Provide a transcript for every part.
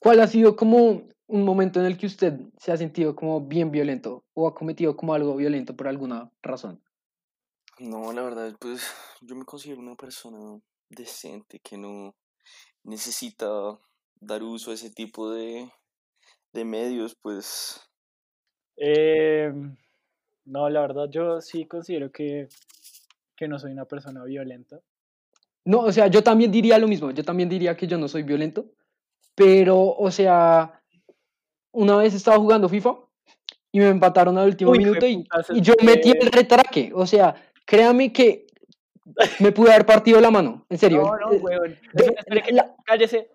¿Cuál ha sido como un momento en el que usted se ha sentido como bien violento o ha cometido como algo violento por alguna razón? No, la verdad, pues yo me considero una persona decente que no necesita dar uso a ese tipo de, de medios, pues Em, no, la verdad, yo sí considero que, que no soy una persona violenta. No, o sea, yo también diría lo mismo, yo también diría que yo no soy violento, pero, o sea, una vez estaba jugando FIFA y me empataron al último Uy, minuto y, yo metí el retraque, o sea, créame que me pude haber partido la mano, en serio. No, no, Eh, weón. de- Espere, espere que- la- cállese.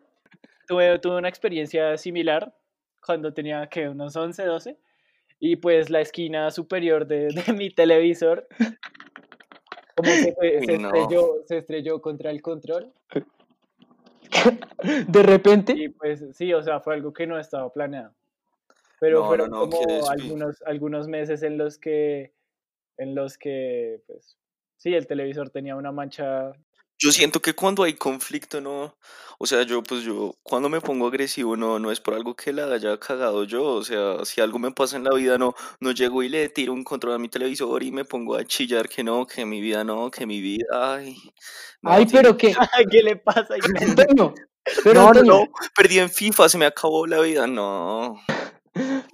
Tuve, tuve una experiencia similar cuando tenía que unos 11, 12. Y pues la esquina superior de, de mi televisor como que fue- Uy, se, no. estrelló, se estrelló contra el control. de repente, Y pues sí, o sea, fue algo que no estaba planeado. Pero No, fueron no, no, como algunos, algunos meses en los que, en los que, pues, sí, el televisor tenía una mancha. Yo siento que cuando hay conflicto, no, o sea, yo pues yo cuando me pongo agresivo no, no es por algo que la haya cagado yo, o sea, si algo me pasa en la vida no, no llego y le tiro un control a mi televisor y me pongo a chillar que no, que mi vida no, que mi vida, ay, no, ay, tiene- pero que, ¿Qué le pasa? Antonio, pero no, no, Antonio, no, perdí en FIFA, se me acabó la vida, no.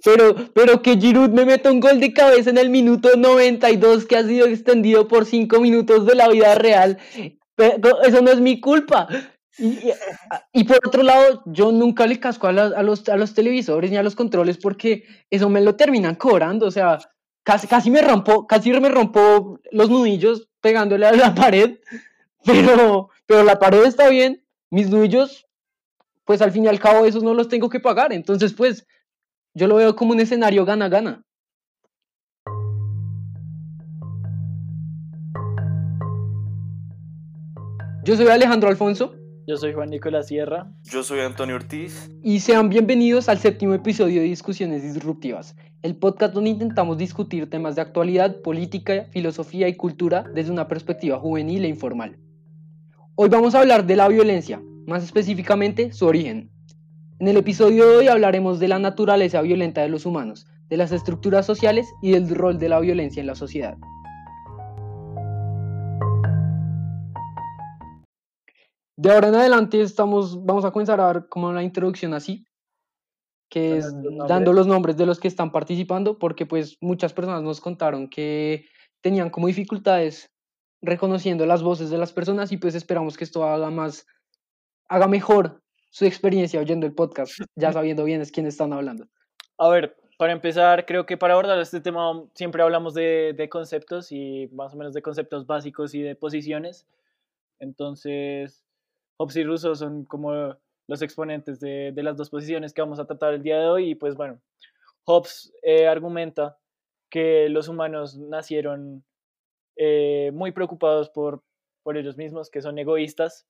Pero, pero que Giroud me meta un gol de cabeza en el minuto 92 que ha sido extendido por 5 minutos de la vida real. Eso no es mi culpa. Y, por otro lado, yo nunca le casco a, a los, a los televisores ni a los controles porque eso me lo terminan cobrando. O sea, casi, casi me rompo, casi me rompo los nudillos pegándole a la pared. Pero, pero la pared está bien. Mis nudillos, pues al fin y al cabo, esos no los tengo que pagar. Entonces, pues, yo lo veo como un escenario gana-gana. Yo soy Alejandro Alfonso Yo soy Juan Nicolás Sierra. Yo soy Antonio Ortiz. y sean bienvenidos al séptimo episodio de Discusiones Disruptivas, el podcast donde intentamos discutir temas de actualidad, política, filosofía y cultura desde una perspectiva juvenil e informal. Hoy vamos a hablar de la violencia, más específicamente su origen. En el episodio de hoy hablaremos de la naturaleza violenta de los humanos, de las estructuras sociales y del rol de la violencia en la sociedad. De ahora en adelante estamos, vamos a comenzar a dar como la introducción así, que es nuestros dando los nombres de los que están participando, porque pues muchas personas nos contaron que tenían como dificultades reconociendo las voces de las personas y pues esperamos que esto haga más, haga mejor su experiencia oyendo el podcast, ya sabiendo bien es quién están hablando. A ver, para empezar, creo que para abordar este tema siempre hablamos de, de conceptos y más o menos de conceptos básicos y de posiciones. Entonces, Hobbes y Rousseau son como los exponentes de, de las dos posiciones que vamos a tratar el día de hoy. Y pues bueno, Hobbes eh, argumenta que los humanos nacieron eh, muy preocupados por, por ellos mismos, que son egoístas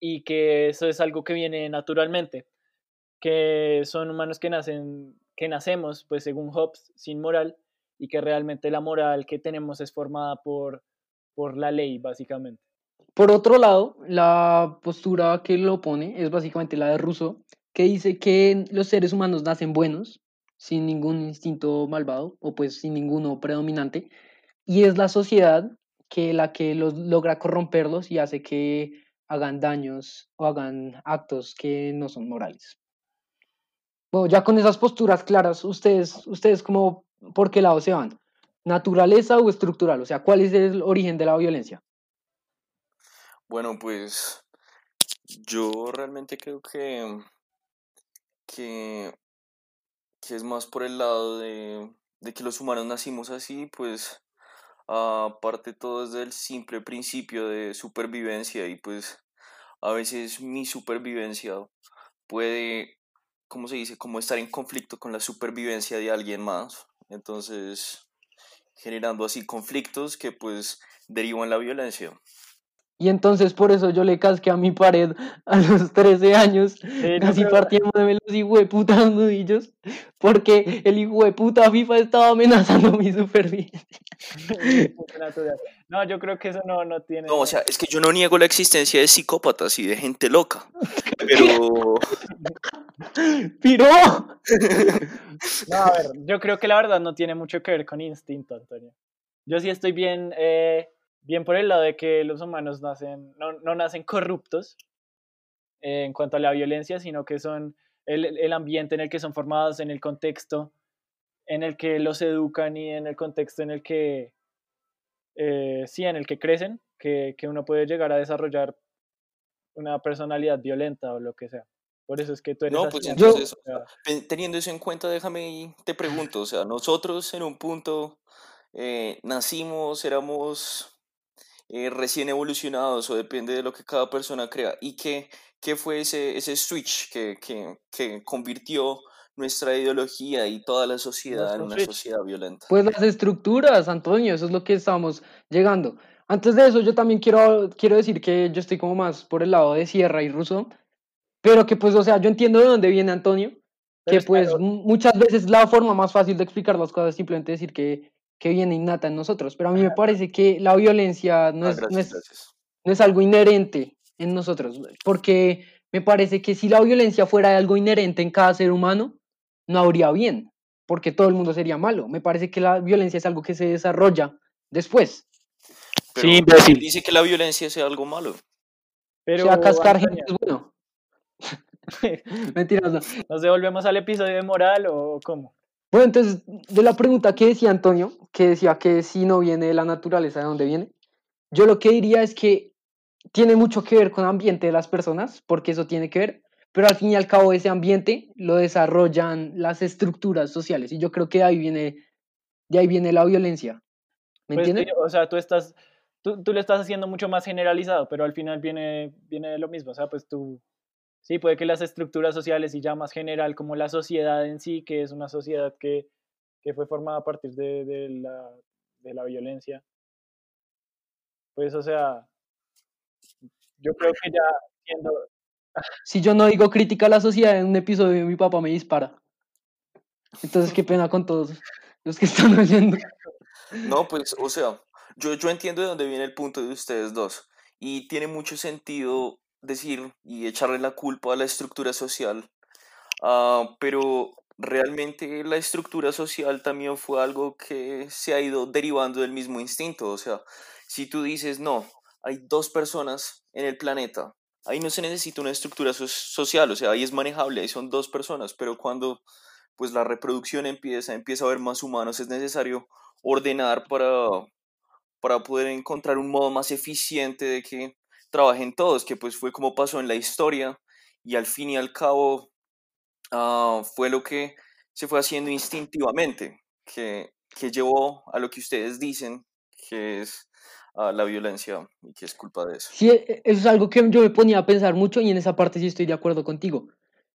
y que eso es algo que viene naturalmente que son humanos que nacen, que nacemos, pues según Hobbes, sin moral, y que realmente la moral que tenemos es formada por, por la ley, básicamente. Por otro lado, la postura que lo pone es básicamente la de Rousseau, que dice que los seres humanos nacen buenos, sin ningún instinto malvado, o pues sin ninguno predominante, y es la sociedad que la que los logra corromperlos y hace que hagan daños o hagan actos que no son morales. Bueno, ya con esas posturas claras, ustedes, ustedes como, ¿por qué lado se van? ¿Naturaleza o estructural? O sea, ¿cuál es el origen de la violencia? Bueno, pues yo realmente creo que, que, es más por el lado de, de que los humanos nacimos así, pues aparte todo es del simple principio de supervivencia y pues a veces mi supervivencia puede, ¿cómo se dice? Como estar en conflicto con la supervivencia de alguien más. Entonces, generando así conflictos que pues derivan la violencia. Y entonces por eso yo le casqué a mi pared a los 13 años, Sí, no, así pero- partiéndome los hijueputas nudillos, porque el hijo de puta FIFA estaba amenazando mi supervivencia. No, yo creo que eso no, no tiene... No, o sea, es que yo no niego la existencia de psicópatas y de gente loca, pero, ¡Piro! No, a ver, yo creo que la verdad no tiene mucho que ver con instinto, Antonio. Yo sí estoy bien, eh, bien por el lado de que los humanos nacen, no, no nacen corruptos eh, en cuanto a la violencia, sino que son el, el ambiente en el que son formados, en el contexto en el que los educan y en el contexto en el que, eh, sí, en el que crecen, que, que uno puede llegar a desarrollar una personalidad violenta o lo que sea. Por eso es que tú eres No, así, pues Antonio, entonces, Teniendo eso en cuenta, déjame y te pregunto, o sea, nosotros en un punto eh, nacimos, éramos eh, recién evolucionados o depende de lo que cada persona crea. ¿Y qué, qué fue ese, ese switch que, que, que convirtió nuestra ideología y toda la sociedad en una sociedad violenta? Pues las estructuras, Antonio, eso es lo que estamos llegando. Antes de eso, yo también quiero, quiero decir que yo estoy como más por el lado de Sierra y Russo, pero que pues, o sea, yo entiendo de dónde viene Antonio, que es pues claro, mu- muchas veces la forma más fácil de explicar las cosas es simplemente decir que, que viene innata en nosotros, pero a mí me parece que la violencia no Ah, es, no es, no es algo inherente en nosotros, porque me parece que si la violencia fuera algo inherente en cada ser humano, no habría bien, porque todo el mundo sería malo. Me parece que la violencia es algo que se desarrolla después. Pero Sí, ¿quién imbécil. dice que la violencia sea algo malo? O Pero, sea, cascar gente es bueno. Mentiras, no. ¿nos devolvemos al episodio de moral o cómo? Bueno, entonces, de la pregunta que decía Antonio, que decía que si no viene de la naturaleza, ¿de dónde viene? Yo lo que diría es que tiene mucho que ver con el ambiente de las personas, porque eso tiene que ver, pero al fin y al cabo ese ambiente lo desarrollan las estructuras sociales, y yo creo que de ahí viene, de ahí viene la violencia. ¿Me Pues, entiendes? o sea, tú estás, tú, tú lo estás haciendo mucho más generalizado, pero al final viene, viene de lo mismo. O sea, pues tú, sí, puede que las estructuras sociales y ya más general, como la sociedad en sí, que es una sociedad que, que fue formada a partir de, de la, de la violencia. Pues, o sea, yo creo que ya siendo, Si yo no digo crítica a la sociedad en un episodio, mi papá me dispara. Entonces, qué pena con todos los que están oyendo. No, pues, o sea, yo, yo entiendo de dónde viene el punto de ustedes dos. Y tiene mucho sentido decir y echarle la culpa a la estructura social. ah, pero realmente la estructura social también fue algo que se ha ido derivando del mismo instinto. O sea, si tú dices, no, hay dos personas en el planeta, ahí no se necesita una estructura so- social, o sea, ahí es manejable, ahí son dos personas, pero cuando pues la reproducción empieza, empieza a haber más humanos, es necesario ordenar para, para poder encontrar un modo más eficiente de que trabajen todos, que pues fue como pasó en la historia y al fin y al cabo ah, fue lo que se fue haciendo instintivamente, que, que llevó a lo que ustedes dicen que es ah, la violencia y que es culpa de eso. Sí, e- eso es algo que yo me ponía a pensar mucho y en esa parte sí estoy de acuerdo contigo.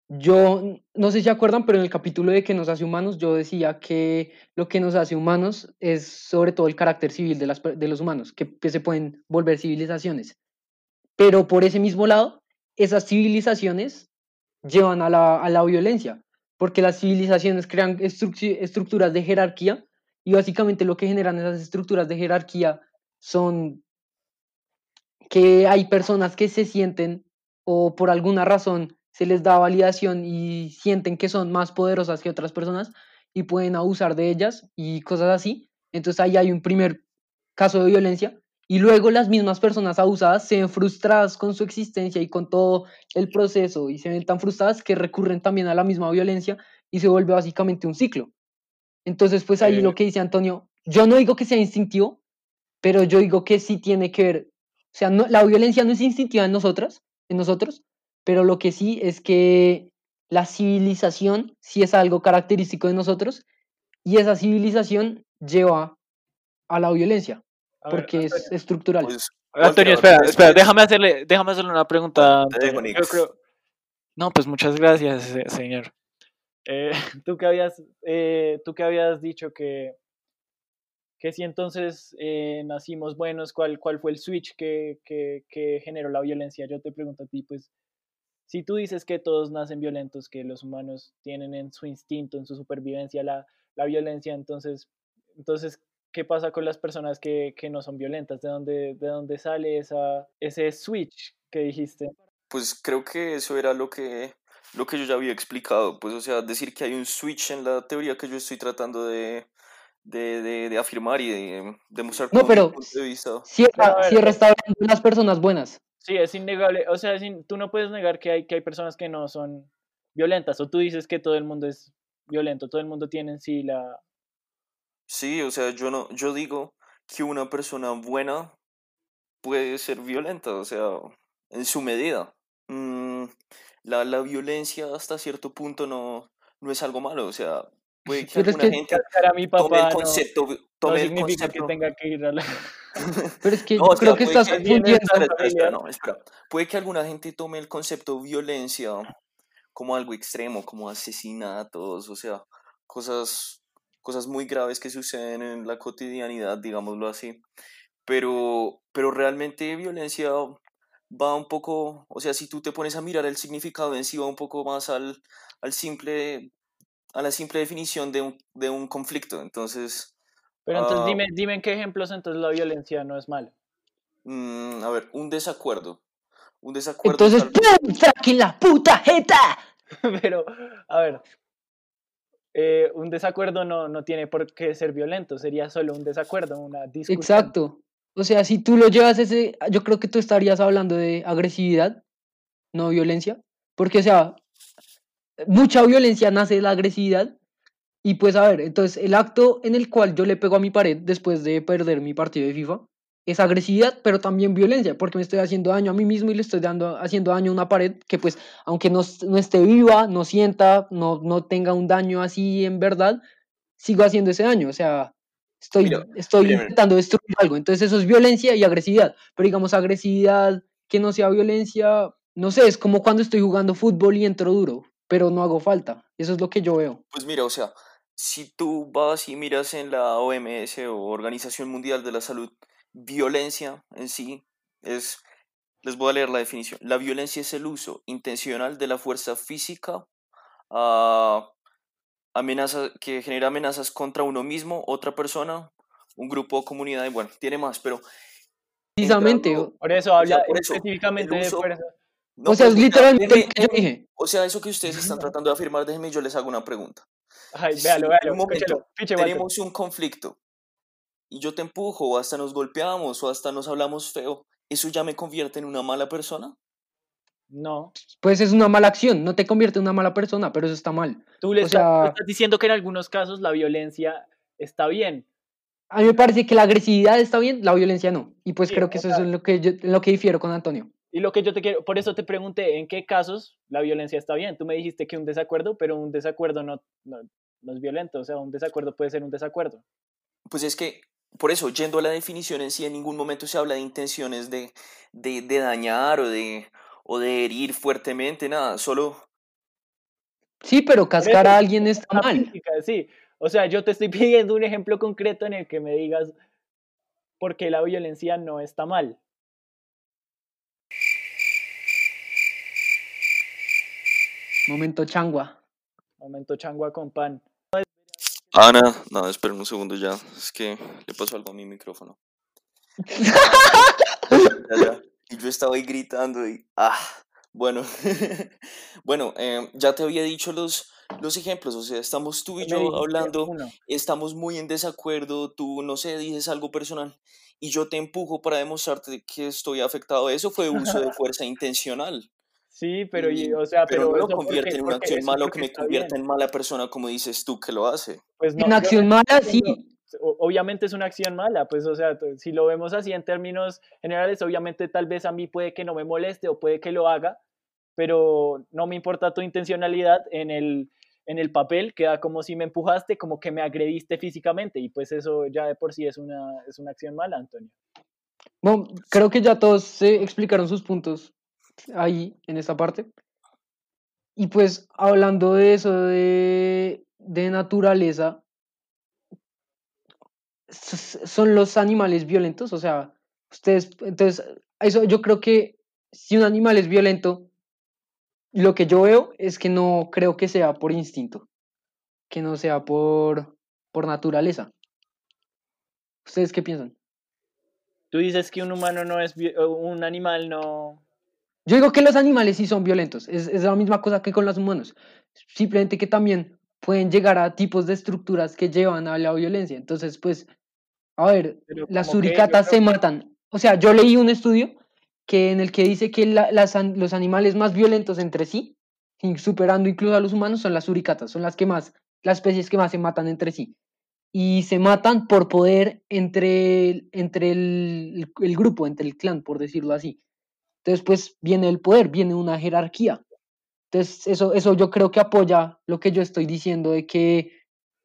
Yo no sé si acuerdan, pero en el capítulo de que nos hace humanos, yo decía que lo que nos hace humanos es sobre todo el carácter civil de, las, de los humanos, que, que se pueden volver civilizaciones. Pero por ese mismo lado, esas civilizaciones llevan a la, a la violencia, porque las civilizaciones crean estructu- estructuras de jerarquía y básicamente lo que generan esas estructuras de jerarquía son que hay personas que se sienten o por alguna razón se les da validación y sienten que son más poderosas que otras personas y pueden abusar de ellas y cosas así. Entonces ahí hay un primer caso de violencia y luego las mismas personas abusadas se ven frustradas con su existencia y con todo el proceso y se ven tan frustradas que recurren también a la misma violencia y se vuelve básicamente un ciclo. Entonces pues ahí Eh. lo que dice Antonio, yo no digo que sea instintivo, pero yo digo que sí tiene que ver, o sea, no, la violencia no es instintiva en nosotras, en nosotros, pero lo que sí es que la civilización sí es algo característico de nosotros y esa civilización lleva a la violencia, ver, porque es Antonio, estructural. Pues, Antonio, Walter, espera, espera, déjame hacerle, déjame hacerle una pregunta. Yo creo- No, pues muchas gracias, se- señor. Eh, tú que habías, eh, tú que habías dicho que, que si entonces eh, nacimos buenos, ¿cuál, ¿cuál fue el switch que, que, que generó la violencia? Yo te pregunto a ti, pues, si tú dices que todos nacen violentos, que los humanos tienen en su instinto, en su supervivencia la, la violencia, entonces, entonces, ¿qué pasa con las personas que, que no son violentas? ¿De dónde, de dónde sale esa, ese switch que dijiste? pues creo que eso era lo que lo que yo ya había explicado, pues o sea, decir que hay un switch en la teoría que yo estoy tratando de, de, de, de afirmar y de demostrar No, pero punto de vista. Cierra, cierra está hablando de las personas buenas. Sí, es innegable. O sea, es in- tú no puedes negar que hay, que hay personas que no son violentas. O tú dices que todo el mundo es violento. Todo el mundo tiene en sí la... Sí, o sea, yo no, yo digo que una persona buena puede ser violenta, o sea, en su medida. Mm, la, la violencia hasta cierto punto no, no es algo malo, o sea, puede que Pero es alguna que- gente a mi tome papá el no, concepto, no tome el significa concepto. que tenga que ir a la... Pero es que No, yo o sea, creo que estás confundiendo. no. Puede que alguna gente tome el concepto violencia como algo extremo, como asesinatos, o sea, cosas, cosas muy graves que suceden en la cotidianidad, digámoslo así. Pero, pero realmente violencia va un poco, o sea, si tú te pones a mirar el significado en sí, va un poco más al, al simple, a la simple definición de un, de un conflicto. Entonces, Pero entonces Ah. dime, dime en qué ejemplos entonces la violencia no es mala. mm, a ver, un desacuerdo. Un desacuerdo. es Entonces, ¡pum! ¡Saquen la puta jeta! Pero, a ver, eh, un desacuerdo no, no tiene por qué ser violento, sería solo un desacuerdo, una discusión. Exacto. O sea, si tú lo llevas ese, yo creo que tú estarías hablando de agresividad, no violencia. Porque, o sea, mucha violencia nace de la agresividad. Y pues, a ver, entonces el acto en el cual yo le pego a mi pared después de perder mi partido de FIFA es agresividad, pero también violencia, porque me estoy haciendo daño a mí mismo y le estoy dando, haciendo daño a una pared que, pues, aunque no, no esté viva, no sienta, no, no tenga un daño así en verdad, sigo haciendo ese daño. O sea, estoy, Mira, estoy mira. intentando destruir algo. Entonces, eso es violencia y agresividad. Pero digamos, agresividad que no sea violencia, no sé, es como cuando estoy jugando fútbol y entro duro, pero no hago falta. Eso es lo que yo veo. Pues mira, o sea, si tú vas y miras en la OMS o Organización Mundial de la Salud, violencia en sí es, les voy a leer la definición, la violencia es el uso intencional de la fuerza física a amenaza, que genera amenazas contra uno mismo, otra persona, un grupo o comunidad, y bueno, tiene más, pero... Precisamente. entrando- Por eso O sea, habla por eso, específicamente el de uso- fuerza. no, o sea, pues, es literalmente déjeme- que yo déjeme- dije. O sea, eso que ustedes están tratando de afirmar, déjenme yo les hago una pregunta. Ay, véalo, véalo, un momento Walter. tenemos un conflicto y yo te empujo o hasta nos golpeamos o hasta nos hablamos feo, ¿eso ya me convierte en una mala persona? No, Pues es una mala acción, no te convierte en una mala persona, pero eso está mal. tú le O sea- estás diciendo que en algunos casos la violencia está bien. A mí me parece que la agresividad está bien, la violencia no. Y pues Sí, creo que eso es en lo que, yo, lo que difiero con Antonio. Y lo que yo te quiero, por eso te pregunté en qué casos la violencia está bien. Tú me dijiste que un desacuerdo, pero un desacuerdo no, no, no es violento. O sea, un desacuerdo puede ser un desacuerdo. Pues es que, por eso, yendo a la definición en sí, en ningún momento se habla de intenciones de, de, de dañar o de, o de herir fuertemente, nada, solo... Sí, pero cascar a alguien está mal. física, sí. O sea, yo te estoy pidiendo un ejemplo concreto en el que me digas por qué la violencia no está mal. Momento changua. Momento changua con pan. Ana, no, esperen un segundo ya, es que le pasó algo a mi micrófono. Y yo estaba ahí gritando y... Ah, bueno. bueno, em, ya te había dicho los, los ejemplos, o sea, estamos tú y yo hablando, estamos muy en desacuerdo, tú, no sé, dices algo personal y yo te empujo para demostrarte que estoy afectado. Eso fue uso de fuerza intencional. Sí, pero, y- o sea, pero, pero, no lo convierte porque- en una acción mala o que me convierta en mala persona como dices tú que lo hace. Pues no, Una yo acción mala, sí. obviamente es una acción mala, pues o sea, si lo vemos así en términos generales, obviamente tal vez a mí puede que no me moleste o puede que lo haga, pero no me importa tu intencionalidad en el, en el papel, queda como si me empujaste, como que me agrediste físicamente y pues eso ya de por sí es una, es una acción mala, Antonio. Bueno, creo que ya todos se explicaron sus puntos ahí en esta parte. Y pues hablando de eso, de, de naturaleza, son los animales violentos, o sea, ustedes, entonces, eso yo creo que si un animal es violento, lo que yo veo es que no creo que sea por instinto, que no sea por, por naturaleza. ¿Ustedes qué piensan? Tú dices que un humano no es, un animal no, Yo digo que los animales sí son violentos, es, es la misma cosa que con los humanos. Simplemente que también pueden llegar a tipos de estructuras que llevan a la violencia. Entonces, pues, a ver, Pero las suricatas se matan. O sea, yo leí un estudio que en el que dice que la- las an- los animales más violentos entre sí, superando incluso a los humanos, son las suricatas, son las que más, las especies que más se matan entre sí. Y se matan por poder entre, entre el, el grupo, entre el clan, por decirlo así. Entonces, pues viene el poder, viene una jerarquía. Entonces, eso, eso yo creo que apoya lo que yo estoy diciendo de que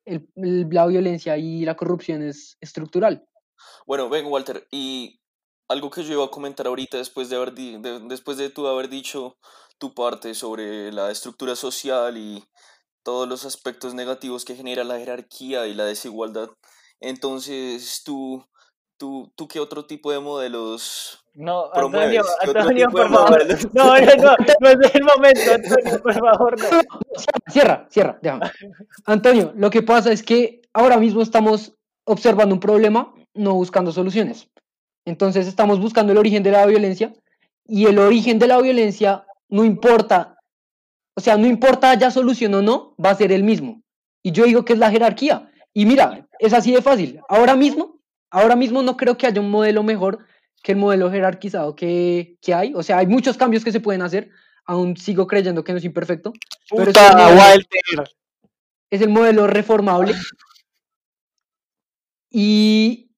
el- la violencia y la corrupción es estructural. Bueno, ven, Walter, y algo que yo iba a comentar ahorita después de haber di- de- después de tú haber dicho tu parte sobre la estructura social y todos los aspectos negativos que genera la jerarquía y la desigualdad. Entonces, tú, tú, tú qué otro tipo de modelos No, promueves? Antonio, ¿Qué otro Antonio, por favor. No, no, no, no es el momento, Antonio, por favor, no. Cierra, cierra, déjame. Antonio, lo que pasa es que ahora mismo estamos observando un problema, no buscando soluciones. Entonces estamos buscando el origen de la violencia y el origen de la violencia no importa, o sea, no importa haya solución o no, va a ser el mismo. Y yo digo que es la jerarquía. Y mira, es así de fácil. Ahora mismo, ahora mismo no creo que haya un modelo mejor que el modelo jerarquizado que, que hay. O sea, hay muchos cambios que se pueden hacer. Aún sigo creyendo que no es imperfecto. Pero es el modelo- es el modelo reformable. Y,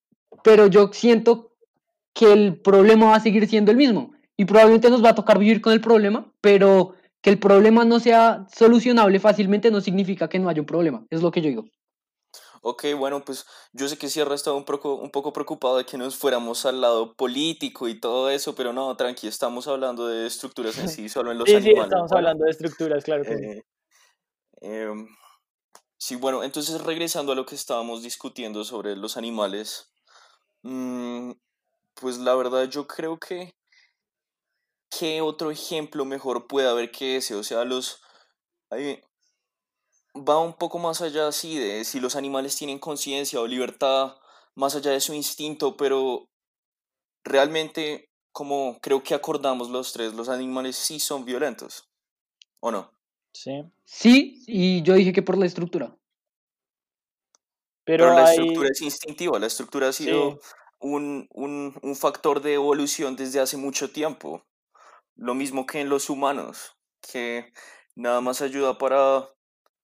pero yo siento que el problema va a seguir siendo el mismo. Y probablemente nos va a tocar vivir con el problema, pero que el problema no sea solucionable fácilmente no significa que no haya un problema. Es lo que yo digo. Ok, bueno, pues yo sé que Sierra estaba un poco, un poco preocupado de que nos fuéramos al lado político y todo eso, pero no, tranqui, estamos hablando de estructuras en sí, solo en los Sí, sí, animales. estamos ¿vale? hablando de estructuras, claro que sí. Eh, em, sí, bueno, entonces regresando a lo que estábamos discutiendo sobre los animales, mm, pues la verdad yo creo que ¿qué otro ejemplo mejor puede haber que ese? O sea, los hay- va un poco más allá así de si los animales tienen conciencia o libertad, más allá de su instinto, pero realmente, como creo que acordamos los tres, los animales sí son violentos, ¿o no? Sí. Sí, y yo dije que por la estructura. Pero, Pero la hay... estructura es instintiva, la estructura ha sido Sí. un, un, un factor de evolución desde hace mucho tiempo. Lo mismo que en los humanos, que nada más ayuda para,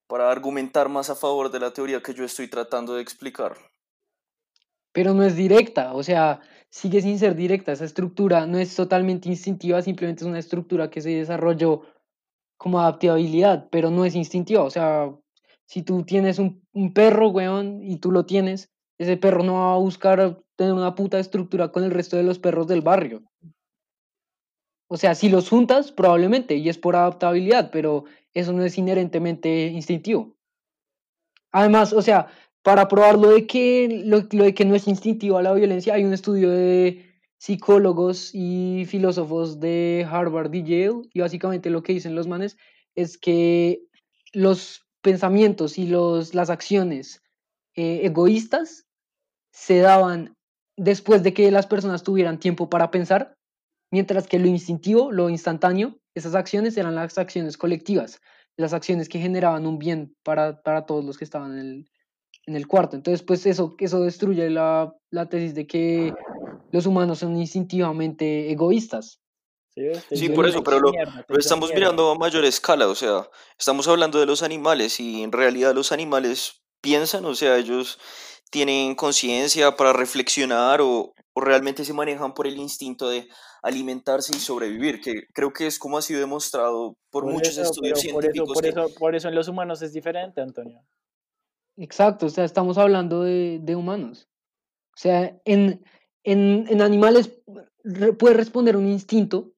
para argumentar más a favor de la teoría que yo estoy tratando de explicar. Pero no es directa, o sea, sigue sin ser directa. Esa estructura no es totalmente instintiva, simplemente es una estructura que se desarrolló como adaptabilidad, pero no es instintiva. O sea, si tú tienes un, perro, weón, y tú lo tienes, ese perro no va a buscar tener una puta estructura con el resto de los perros del barrio. O sea, si los juntas, probablemente, y es por adaptabilidad, pero eso no es inherentemente instintivo. Además, o sea, para probar lo de que, lo, de que no es instintiva la violencia, hay un estudio de psicólogos y filósofos de Harvard y Yale, y básicamente lo que dicen los manes es que los pensamientos y los, las acciones eh, egoístas se daban después de que las personas tuvieran tiempo para pensar, mientras que lo instintivo, lo instantáneo, esas acciones eran las acciones colectivas, las acciones que generaban un bien para, para todos los que estaban en el, en el cuarto. Entonces, pues eso, eso destruye la, la tesis de que los humanos son instintivamente egoístas. Sí, por eso, pero lo, lo estamos mirando a mayor escala, o sea, estamos hablando de los animales y en realidad los animales piensan, o sea, ellos tienen conciencia para reflexionar o, o realmente se manejan por el instinto de alimentarse y sobrevivir, que creo que es como ha sido demostrado por, Por muchos eso, estudios pero por eso, científicos por que eso, por eso en los humanos es diferente, Antonio. Exacto, o sea, estamos hablando de, de humanos. O sea, en, en, en animales puede responder un instinto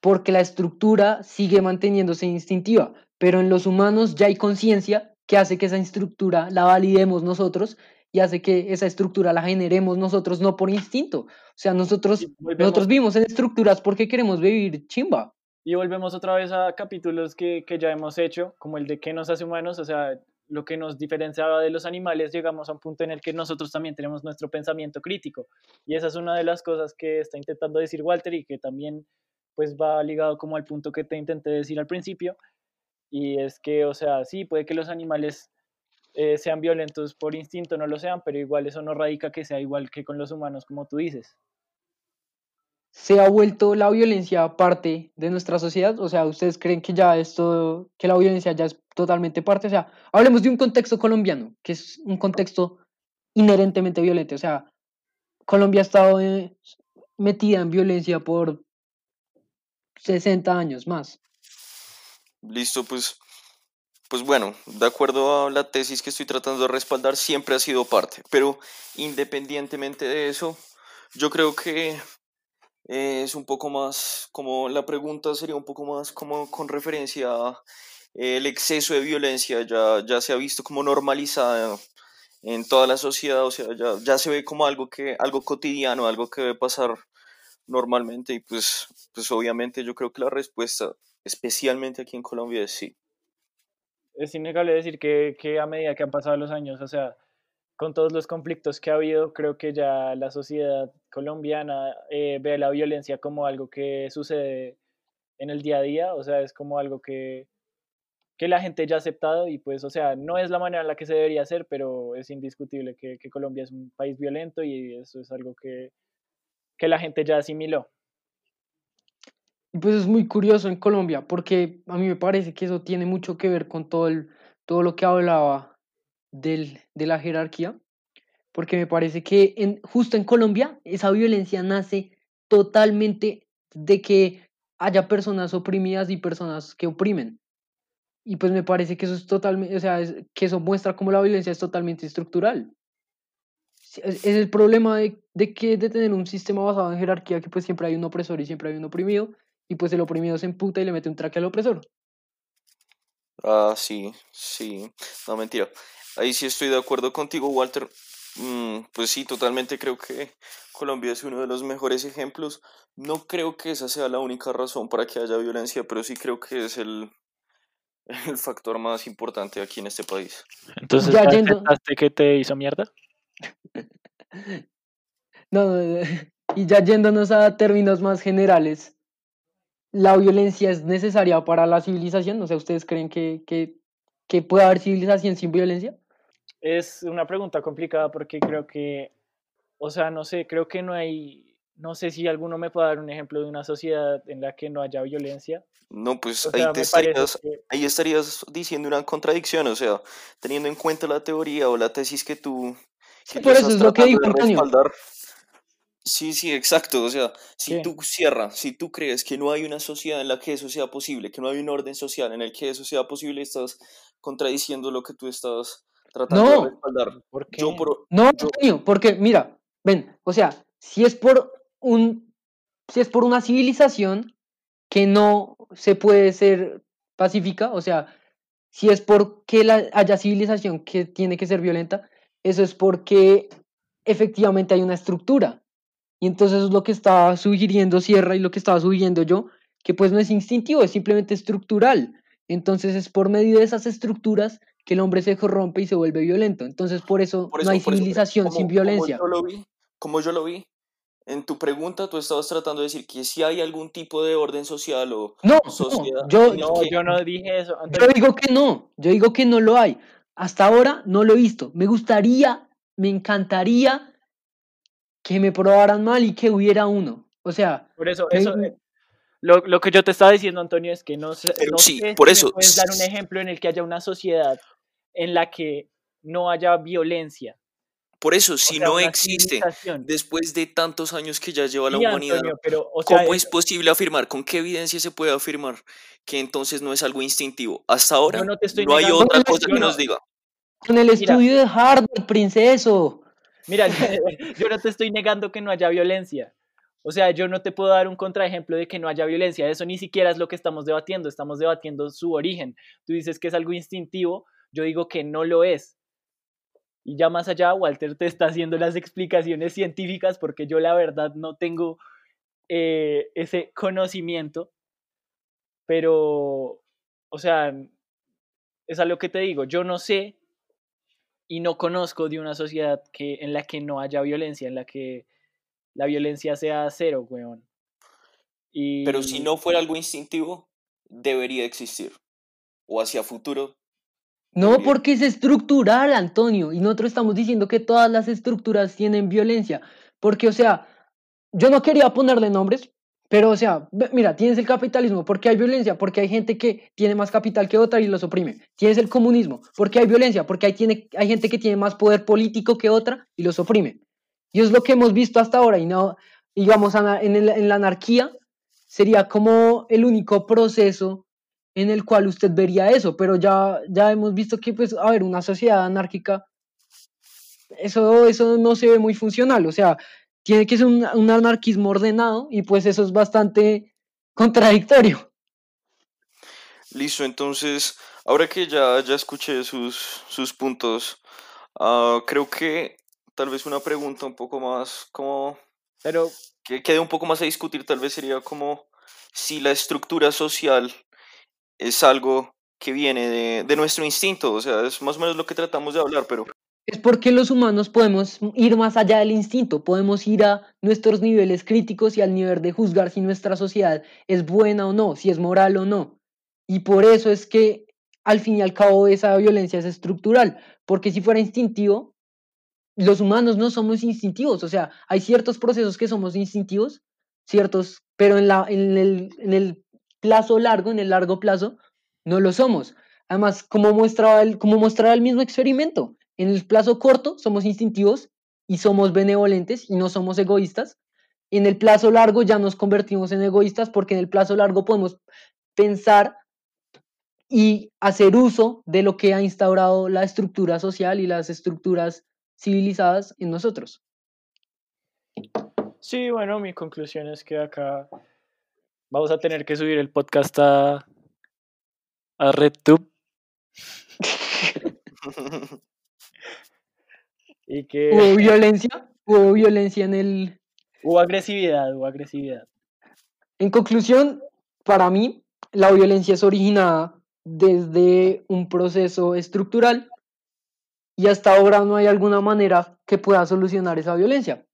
porque la estructura sigue manteniéndose instintiva, pero en los humanos ya hay conciencia que hace que esa estructura la validemos nosotros y hace que esa estructura la generemos nosotros, no por instinto. O sea, nosotros, volvemos, nosotros vivimos en estructuras porque queremos vivir chimba. y volvemos otra vez a capítulos que, que ya hemos hecho, como el de qué nos hace humanos, o sea, lo que nos diferenciaba de los animales, llegamos a un punto en el que nosotros también tenemos nuestro pensamiento crítico. Y esa es una de las cosas que está intentando decir Walter y que también pues va ligado como al punto que te intenté decir al principio, y es que, o sea, sí, puede que los animales eh, sean violentos por instinto, no lo sean, pero igual eso no radica que sea igual que con los humanos, como tú dices. ¿Se ha vuelto la violencia parte de nuestra sociedad? O sea, ¿ustedes creen que ya esto, que la violencia ya es totalmente parte? O sea, hablemos de un contexto colombiano, que es un contexto inherentemente violento. O sea, Colombia ha estado eh, metida en violencia por 60 años más. Listo, pues, pues bueno, de acuerdo a la tesis que estoy tratando de respaldar, siempre ha sido parte. Pero independientemente de eso, yo creo que eh, es un poco más, como la pregunta sería un poco más como con referencia a el exceso de violencia ya, ya se ha visto como normalizada en toda la sociedad, o sea, ya, ya se ve como algo, que, algo cotidiano, algo que debe pasar normalmente y pues, pues obviamente yo creo que la respuesta, especialmente aquí en Colombia, es sí. Es innegable decir que, que a medida que han pasado los años, o sea, con todos los conflictos que ha habido, creo que ya la sociedad colombiana eh, ve la violencia como algo que sucede en el día a día, o sea, es como algo que, que la gente ya ha aceptado y pues, o sea, no es la manera en la que se debería hacer, pero es indiscutible que, que Colombia es un país violento y eso es algo que, que la gente ya asimiló. Y pues es muy curioso en Colombia, porque a mí me parece que eso tiene mucho que ver con todo, el, todo lo que hablaba del, de la jerarquía, porque me parece que en, justo en Colombia esa violencia nace totalmente de que haya personas oprimidas y personas que oprimen. Y pues me parece que eso es totalmente, o sea, que eso muestra cómo la violencia es totalmente estructural. Es, es el problema de, de, que de tener un sistema basado en jerarquía, que pues siempre hay un opresor y siempre hay un oprimido, y pues el oprimido se emputa y le mete un traque al opresor. Ah, sí, sí. No, mentira. Ahí sí estoy de acuerdo contigo, Walter. Mm, pues sí, totalmente creo que Colombia es uno de los mejores ejemplos. No creo que esa sea la única razón para que haya violencia, pero sí creo que es el, el factor más importante aquí en este país. Entonces, ¿ya aceptaste que te hizo mierda? no, y ya yéndonos a términos más generales, ¿la violencia es necesaria para la civilización? O sea, ¿ustedes creen que, que, que puede haber civilización sin violencia? Es una pregunta complicada porque creo que, o sea, no sé, creo que no hay, no sé si alguno me puede dar un ejemplo de una sociedad en la que no haya violencia. No, pues ahí, te estarías, ahí estarías diciendo una contradicción, o sea, teniendo en cuenta la teoría o la tesis que tú... Que por eso es lo que dijo Sí, sí, exacto. O sea, si tú cierras, si tú crees que no hay una sociedad en la que eso sea posible, que no hay un orden social en el que eso sea posible, estás contradiciendo lo que tú estás no, ¿Por no, porque mira, ven, o sea, si es por un, si es por una civilización que no se puede ser pacífica, o sea, si es porque la, haya civilización que tiene que ser violenta, eso es porque efectivamente hay una estructura. Y entonces eso es lo que estaba sugiriendo Sierra y lo que estaba sugiriendo yo, que pues no es instintivo, es simplemente estructural. Entonces es por medio de esas estructuras que el hombre se corrompe y se vuelve violento. Entonces, por eso, no hay civilización sin violencia. Como yo, lo vi, como yo lo vi, en tu pregunta tú estabas tratando de decir que si hay algún tipo de orden social o no, sociedad. yo, no, yo no dije eso. Yo digo que no, yo digo que no lo hay. Hasta ahora no lo he visto. Me gustaría, me encantaría que me probaran mal y que hubiera uno. O sea, por eso, eso, lo, lo, que yo te estaba diciendo, Antonio, es que no, sé, no sí, por eso. Me puedes dar un ejemplo en el que haya una sociedad en la que no haya violencia. Por eso, si no existe, después de tantos años que ya lleva la humanidad, ¿cómo es, posible afirmar? ¿Con qué evidencia se puede afirmar que entonces no es algo instintivo? Hasta ahora no, no hay otra cosa que nos diga. Con el estudio de Harvard, princeso. Mira, yo no te estoy negando que no haya violencia. O sea, yo no te puedo dar un contraejemplo de que no haya violencia. Eso ni siquiera es lo que estamos debatiendo. Estamos debatiendo su origen. Tú dices que es algo instintivo. Yo digo que no lo es. Y ya más allá, Walter te está haciendo las explicaciones científicas porque yo la verdad no tengo eh, ese conocimiento. Pero, o sea, es algo que te digo. Yo no sé y no conozco de una sociedad que, en la que no haya violencia, en la que la violencia sea cero, weón. Y... Pero si no fuera algo instintivo, debería existir. O hacia futuro. No, porque es estructural, Antonio, y nosotros estamos diciendo que todas las estructuras tienen violencia, porque, o sea, yo no quería ponerle nombres, pero, o sea, mira, tienes el capitalismo, porque hay violencia, porque hay gente que tiene más capital que otra y los oprime. Tienes el comunismo, porque hay violencia, porque hay, tiene, hay gente que tiene más poder político que otra y los oprime. Y es lo que hemos visto hasta ahora, y no, digamos, ana- en, el- en la anarquía sería como el único proceso en el cual usted vería eso, pero ya, ya hemos visto que, pues, a ver, una sociedad anárquica, eso, eso no se ve muy funcional, o sea, tiene que ser un, un anarquismo ordenado y pues eso es bastante contradictorio. Listo, entonces, ahora que ya, ya escuché sus, sus puntos, ah, creo que tal vez una pregunta un poco más como Pero que quede un poco más a discutir, tal vez sería como si la estructura social es algo que viene de, de nuestro instinto, o sea, es más o menos lo que tratamos de hablar, pero Es porque los humanos podemos ir más allá del instinto, podemos ir a nuestros niveles críticos y al nivel de juzgar si nuestra sociedad es buena o no, si es moral o no. Y por eso es que al fin y al cabo esa violencia es estructural, porque si fuera instintivo, los humanos no somos instintivos, o sea, hay ciertos procesos que somos instintivos, ciertos, pero en, el plazo largo, en el largo plazo, no lo somos. Además, como mostraba el, como mostraba el mismo experimento, en el plazo corto somos instintivos y somos benevolentes y no somos egoístas. En el plazo largo ya nos convertimos en egoístas porque en el plazo largo podemos pensar y hacer uso de lo que ha instaurado la estructura social y las estructuras civilizadas en nosotros. sí, bueno, mi conclusión es que acá vamos a tener que subir el podcast a, a RedTube y que Hubo violencia, hubo violencia en el... hubo agresividad, hubo agresividad. En conclusión, para mí, la violencia es originada desde un proceso estructural y hasta ahora no hay alguna manera que pueda solucionar esa violencia.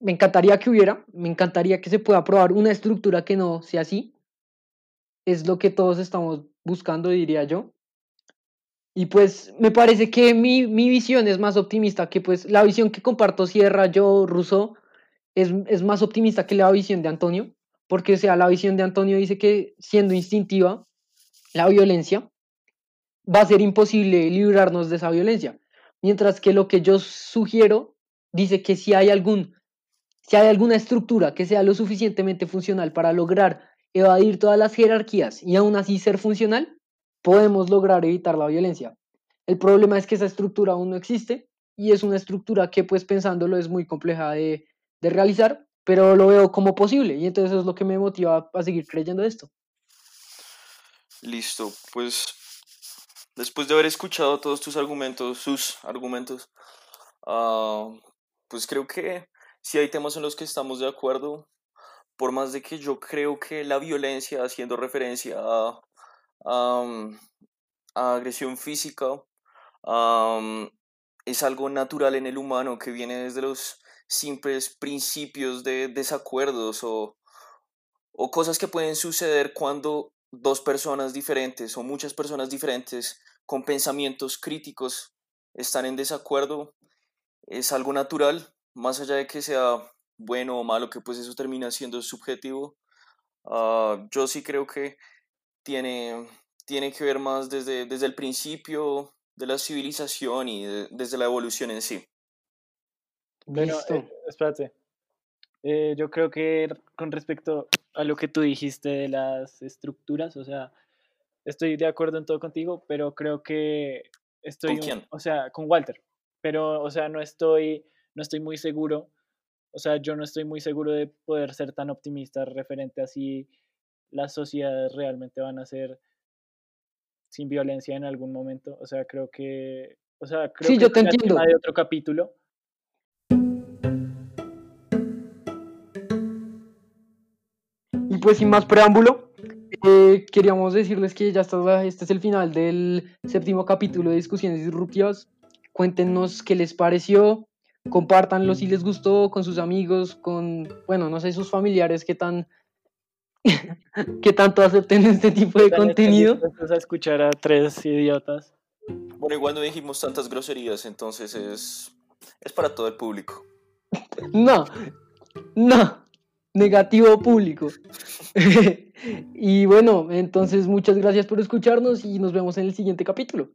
Me encantaría que hubiera, me encantaría que se pueda probar una estructura que no sea así. Es lo que todos estamos buscando, diría yo. Y pues me parece que mi, mi visión es más optimista que pues la visión que comparto Sierra, yo, Rousseau, es, es más optimista que la visión de Antonio, porque o sea, la visión de Antonio dice que siendo instintiva, la violencia, va a ser imposible librarnos de esa violencia. Mientras que lo que yo sugiero dice que si hay algún, si hay alguna estructura que sea lo suficientemente funcional para lograr evadir todas las jerarquías y aún así ser funcional, podemos lograr evitar la violencia. El problema es que esa estructura aún no existe y es una estructura que pues pensándolo es muy compleja de, de realizar, pero lo veo como posible y entonces eso es lo que me motiva a seguir creyendo esto. Listo, pues después de haber escuchado todos tus argumentos, sus argumentos, ah, pues creo que si hay temas en los que estamos de acuerdo, por más de que yo creo que la violencia, haciendo referencia a, a agresión física, es algo natural en el humano que viene desde los simples principios de desacuerdos o, o cosas que pueden suceder cuando dos personas diferentes o muchas personas diferentes con pensamientos críticos están en desacuerdo, es algo natural, más allá de que sea bueno o malo, que pues eso termina siendo subjetivo. ah, yo sí creo que tiene, tiene que ver más desde, desde el principio de la civilización y de- desde la evolución en sí. Bueno, Listo. eh, espérate. Eh, yo creo que con respecto a lo que tú dijiste de las estructuras, o sea, estoy de acuerdo en todo contigo, pero creo que estoy, ¿Con un- quién? o sea, con Walter, pero, o sea, no estoy, no estoy muy seguro, o sea, yo no estoy muy seguro de poder ser tan optimista referente a si las sociedades realmente van a ser sin violencia en algún momento, o sea, creo que, o sea, creo Sí, que yo te entiendo. de otro capítulo, Y pues sin más preámbulo, eh, queríamos decirles que ya está, este es el final del séptimo capítulo de Discusiones Disruptivas. Cuéntenos qué les pareció, compártanlo si les gustó con sus amigos, con, bueno, no sé, sus familiares, qué tan que tanto acepten este tipo de contenido. a escuchar a tres idiotas. Bueno, igual no dijimos tantas groserías, entonces es, es para todo el público. No, no, negativo público. y bueno, entonces muchas gracias por escucharnos y nos vemos en el siguiente capítulo.